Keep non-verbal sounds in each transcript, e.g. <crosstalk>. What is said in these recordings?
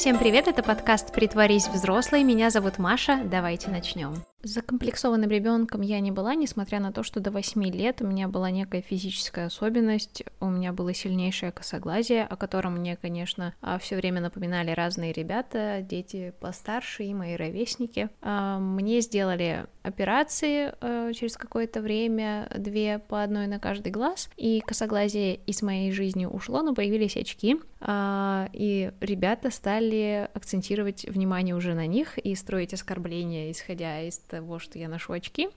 Всем привет, это подкаст «Притворись взрослой», меня зовут Маша, давайте начнем. Закомплексованным ребенком я не была, несмотря на то, что до 8 лет у меня была некая физическая особенность, у меня было сильнейшее косоглазие, о котором мне, конечно, а, все время напоминали разные ребята, дети постарше и мои ровесники. А, мне сделали операции а, через какое-то время, две по одной на каждый глаз, и косоглазие из моей жизни ушло, но появились очки, и ребята стали акцентировать внимание уже на них и строить оскорбления, исходя из того, что я ношу очки.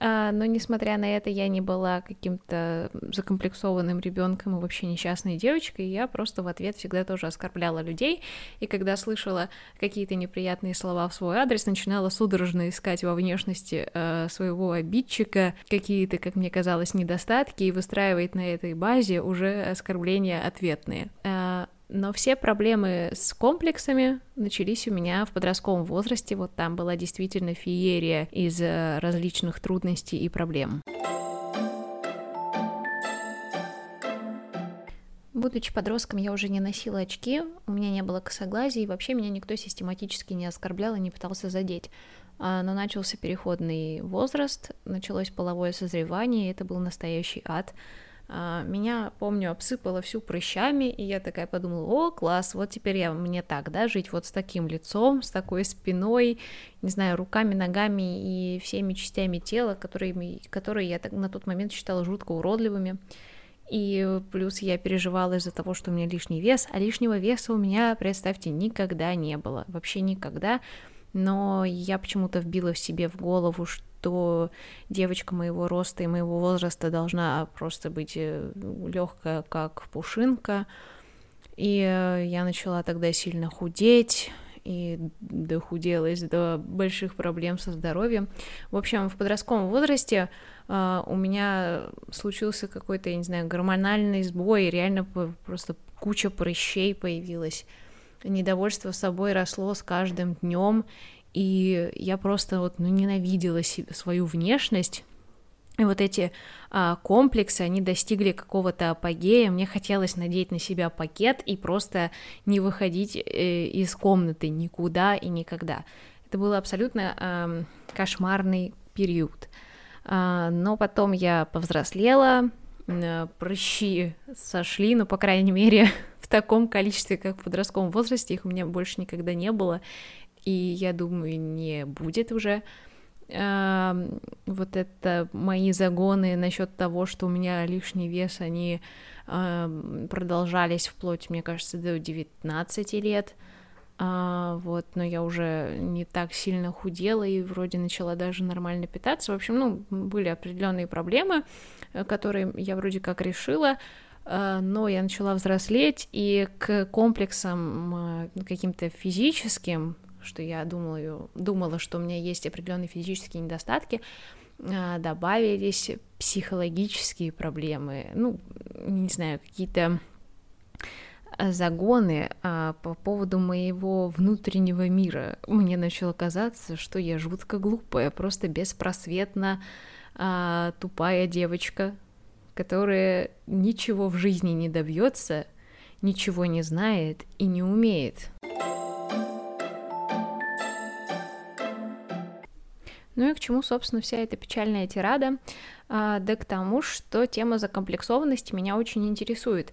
А, но, несмотря на это, я не была каким-то закомплексованным ребенком и вообще несчастной девочкой. Я просто в ответ всегда тоже оскорбляла людей. И когда слышала какие-то неприятные слова в свой адрес, начинала судорожно искать во внешности э, своего обидчика какие-то, как мне казалось, недостатки и выстраивать на этой базе уже оскорбления ответные. Но все проблемы с комплексами начались у меня в подростковом возрасте. Вот там была действительно феерия из э, различных трудностей и проблем. Будучи подростком, я уже не носила очки, у меня не было косоглазия, и вообще меня никто систематически не оскорблял и не пытался задеть. А, но начался переходный возраст, началось половое созревание, и это был настоящий ад. А, меня, помню, обсыпало всю прыщами, и я такая подумала, о, класс, вот теперь я мне так, да, жить вот с таким лицом, с такой спиной, не знаю, руками, ногами и всеми частями тела, которые, которые я на тот момент считала жутко уродливыми. И плюс я переживала из-за того, что у меня лишний вес, а лишнего веса у меня, представьте, никогда не было, вообще никогда. Но я почему-то вбила в себе в голову, что то девочка моего роста и моего возраста должна просто быть э, легкая, как пушинка. И э, я начала тогда сильно худеть, и дохуделась до больших проблем со здоровьем. В общем, в подростковом возрасте uh, у меня случился какой-то, я не знаю, гормональный сбой, реально просто куча прыщей появилась. Недовольство собой росло с каждым днем, и я просто вот ну, ненавидела свою внешность. И вот эти а, комплексы, они достигли какого-то апогея. Мне хотелось надеть на себя пакет и просто не выходить э, из комнаты никуда и никогда. Это был абсолютно э, кошмарный период. А, но потом я повзрослела, прыщи сошли, ну, по крайней мере, <laughs> в таком количестве, как в подростковом возрасте, их у меня больше никогда не было и я думаю, не будет уже. Вот это мои загоны насчет того, что у меня лишний вес, они продолжались вплоть, мне кажется, до 19 лет. А, вот, но я уже не так сильно худела и вроде начала даже нормально питаться. В общем, ну, были определенные проблемы, э, которые я вроде как решила, э, но я начала взрослеть, и к комплексам э, каким-то физическим, что я думала, думала, что у меня есть определенные физические недостатки, а, добавились психологические проблемы, ну, не знаю, какие-то загоны а, по поводу моего внутреннего мира. Мне начало казаться, что я жутко глупая, просто беспросветно а, тупая девочка, которая ничего в жизни не добьется, ничего не знает и не умеет. Ну и к чему, собственно, вся эта печальная тирада? А, да к тому, что тема закомплексованности меня очень интересует.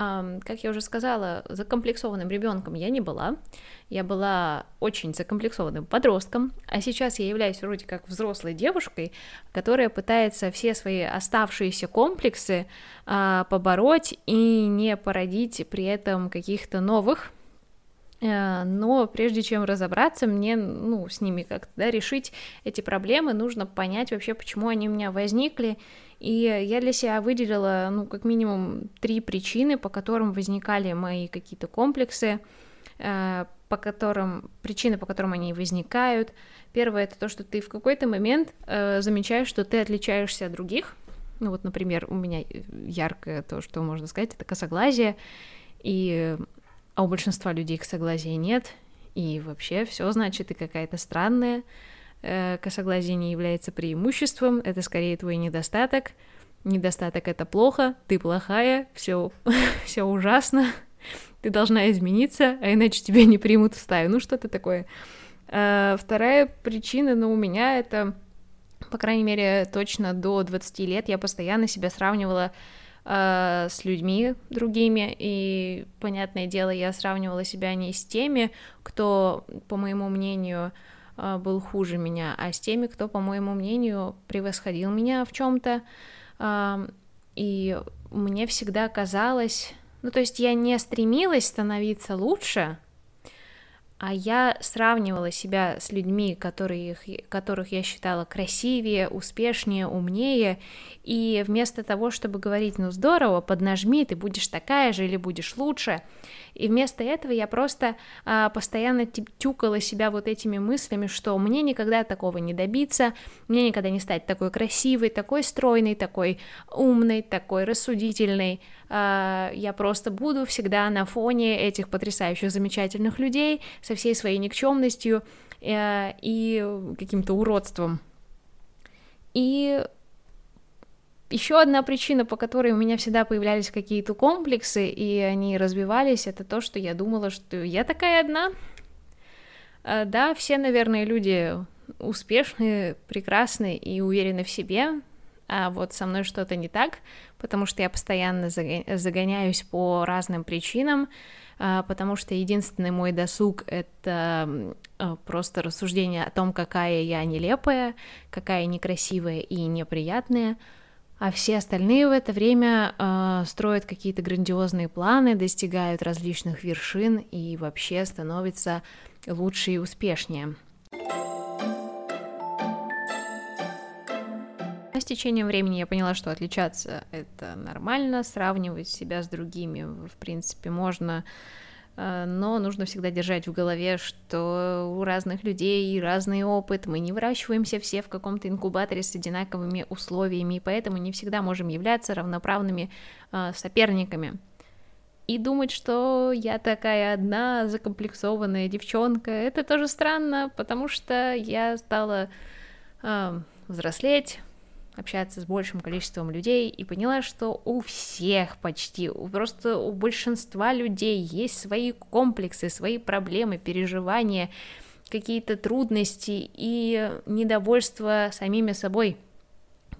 Как я уже сказала, закомплексованным ребенком я не была. Я была очень закомплексованным подростком, а сейчас я являюсь вроде как взрослой девушкой, которая пытается все свои оставшиеся комплексы а, побороть и не породить при этом каких-то новых Э, но прежде чем разобраться, мне, ну, с ними как-то, да, решить эти проблемы, нужно понять вообще, почему они у меня возникли, и я для себя выделила, ну, как минимум три причины, по которым возникали мои какие-то комплексы, э, по которым, причины, по которым они возникают. Первое, это то, что ты в какой-то момент э, замечаешь, что ты отличаешься от других, ну, вот, например, у меня яркое то, что можно сказать, это косоглазие, и а у большинства людей косоглазия нет, и вообще все значит, ты какая-то странная. Э, косоглазие не является преимуществом, это скорее твой недостаток. Недостаток это плохо, ты плохая, все, <laughs> все ужасно. ты должна измениться, а иначе тебя не примут в стаю. Ну, что-то такое. А, вторая причина, ну, у меня это, по крайней мере, точно до 20 лет я постоянно себя сравнивала а, с людьми другими, и, понятное дело, я сравнивала себя не с теми, кто, по моему мнению, был хуже меня, а с теми, кто, по моему мнению, превосходил меня в чем-то. И мне всегда казалось, ну то есть я не стремилась становиться лучше, а я сравнивала себя с людьми, которых, которых я считала красивее, успешнее, умнее, и вместо того, чтобы говорить, ну здорово, поднажми, ты будешь такая же или будешь лучше, и вместо этого я просто а, постоянно тюкала себя вот этими мыслями, что мне никогда такого не добиться, мне никогда не стать такой красивой, такой стройной, такой умной, такой рассудительной, я просто буду всегда на фоне этих потрясающих, замечательных людей со всей своей никчемностью э, и каким-то уродством. И еще одна причина, по которой у меня всегда появлялись какие-то комплексы, и они развивались, это то, что я думала, что я такая одна. А, да, все, наверное, люди успешные, прекрасные и уверены в себе, а вот со мной что-то не так, потому что я постоянно загоняюсь по разным причинам, а, потому что единственный мой досуг — это а, просто рассуждение о том, какая я нелепая, какая некрасивая и неприятная — а все остальные в это время э, строят какие-то грандиозные планы, достигают различных вершин и вообще становятся лучше и успешнее. С течением времени я поняла, что отличаться это нормально, сравнивать себя с другими, в принципе, можно Э, но нужно всегда держать в голове, что у разных людей разный опыт, мы не выращиваемся все в каком-то инкубаторе с одинаковыми условиями, и поэтому не всегда можем являться равноправными э, соперниками. И думать, что я такая одна закомплексованная девчонка, это тоже странно, потому что я стала э, взрослеть, общаться с большим количеством людей и поняла, что у всех почти, просто у большинства людей есть свои комплексы, свои проблемы, переживания, какие-то трудности и недовольство самими собой.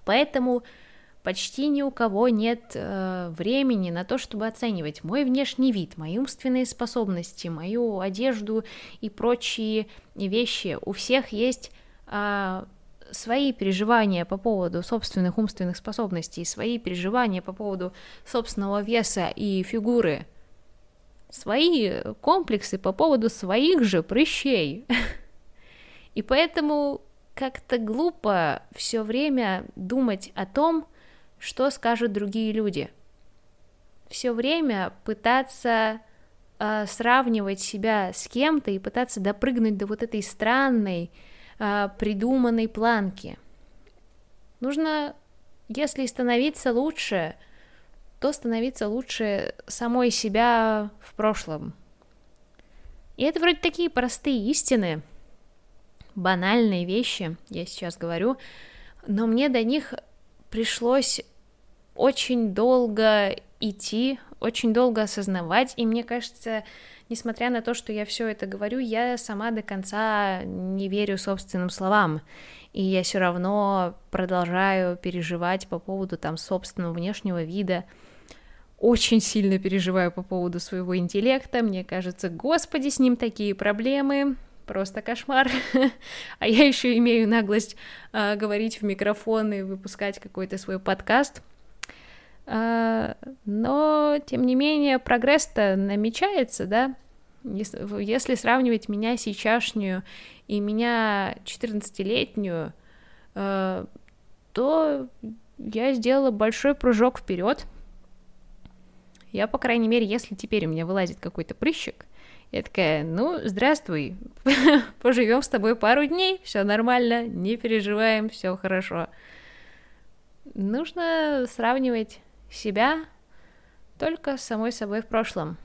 Поэтому почти ни у кого нет э, времени на то, чтобы оценивать мой внешний вид, мои умственные способности, мою одежду и прочие вещи. У всех есть э, свои переживания по поводу собственных умственных способностей, свои переживания по поводу собственного веса и фигуры, свои комплексы по поводу своих же прыщей. <laughs> И поэтому как-то глупо все время думать о том, что скажут другие люди. Все время пытаться э, сравнивать себя с кем-то и пытаться допрыгнуть до вот этой странной, придуманной планки. Нужно, если становиться лучше, то становиться лучше самой себя в прошлом. И это вроде такие простые истины, банальные вещи, я сейчас говорю, но мне до них пришлось очень долго идти, очень долго осознавать, и мне кажется, несмотря на то, что я все это говорю, я сама до конца не верю собственным словам. И я все равно продолжаю переживать по поводу там собственного внешнего вида. Очень сильно переживаю по поводу своего интеллекта. Мне кажется, господи, с ним такие проблемы. Просто кошмар. <laughs> а я еще имею наглость э, говорить в микрофон и выпускать какой-то свой подкаст. А, но, тем не менее, прогресс-то намечается, да? Если, сравнивать меня сейчасшнюю и меня 14-летнюю, э, то я сделала большой прыжок вперед. Я, по крайней мере, если теперь у меня вылазит какой-то прыщик, я такая, ну, здравствуй, <laughs> поживем с тобой пару дней, все нормально, не переживаем, все хорошо. Нужно сравнивать себя только с самой собой в прошлом.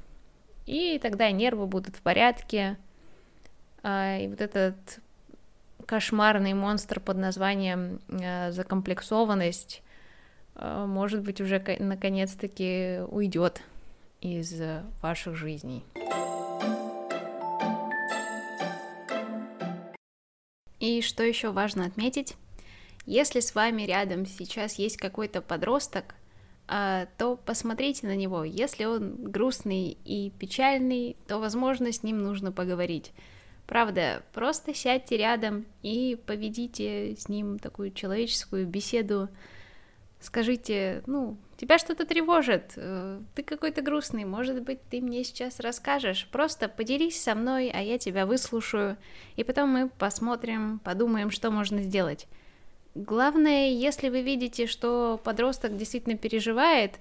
И тогда нервы будут в порядке. А, и вот этот кошмарный монстр под названием а, закомплексованность, а, может быть, уже наконец-таки уйдет. из ваших жизней. И что еще важно отметить? Если с вами рядом сейчас есть какой-то подросток, то посмотрите на него. Если он грустный и печальный, то, возможно, с ним нужно поговорить. Правда, просто сядьте рядом и поведите с ним такую человеческую беседу. Скажите, ну, тебя что-то тревожит, э, ты какой-то грустный, может быть, ты мне сейчас расскажешь. Просто поделись со мной, а я тебя выслушаю, и потом мы посмотрим, подумаем, что можно сделать. Главное, если вы видите, что подросток действительно переживает,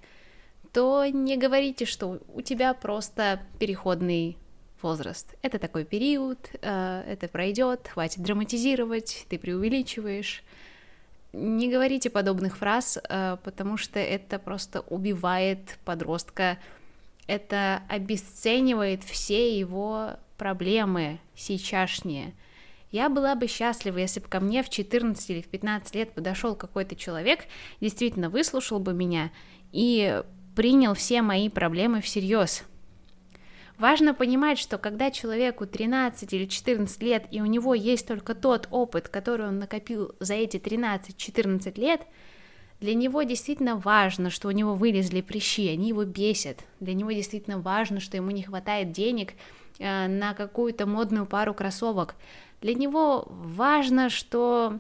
то не говорите, что у тебя просто переходный возраст. Это такой период, э, это пройдет, хватит драматизировать, ты преувеличиваешь. Не говорите подобных фраз, э, потому что это просто убивает подростка, это обесценивает все его проблемы сейчасшние – я была бы счастлива, если бы ко мне в 14 или в 15 лет подошел какой-то человек, действительно выслушал бы меня и принял все мои проблемы всерьез. Важно понимать, что когда человеку 13 или 14 лет, и у него есть только тот опыт, который он накопил за эти 13-14 лет, для него действительно важно, что у него вылезли прыщи, они его бесят. Для него действительно важно, что ему не хватает денег э, на какую-то модную пару кроссовок. Для него важно, что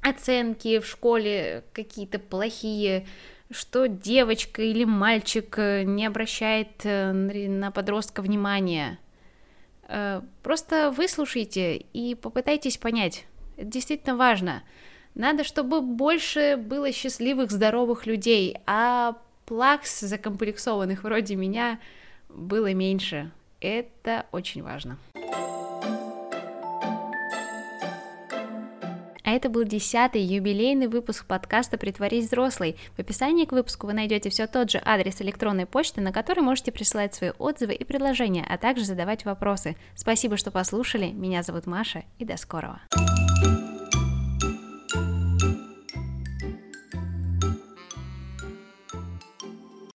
оценки в школе какие-то плохие, что девочка или мальчик э, не обращает э, на подростка внимания. Э, просто выслушайте и попытайтесь понять. Это действительно важно. Надо, чтобы больше было счастливых, здоровых людей, а плакс закомплексованных вроде меня было меньше. Это очень важно. А это был десятый юбилейный выпуск подкаста «Притворись взрослый». В описании к выпуску вы найдете все тот же адрес электронной почты, на который можете присылать свои отзывы и предложения, а также задавать вопросы. Спасибо, что послушали. Меня зовут Маша, и до скорого.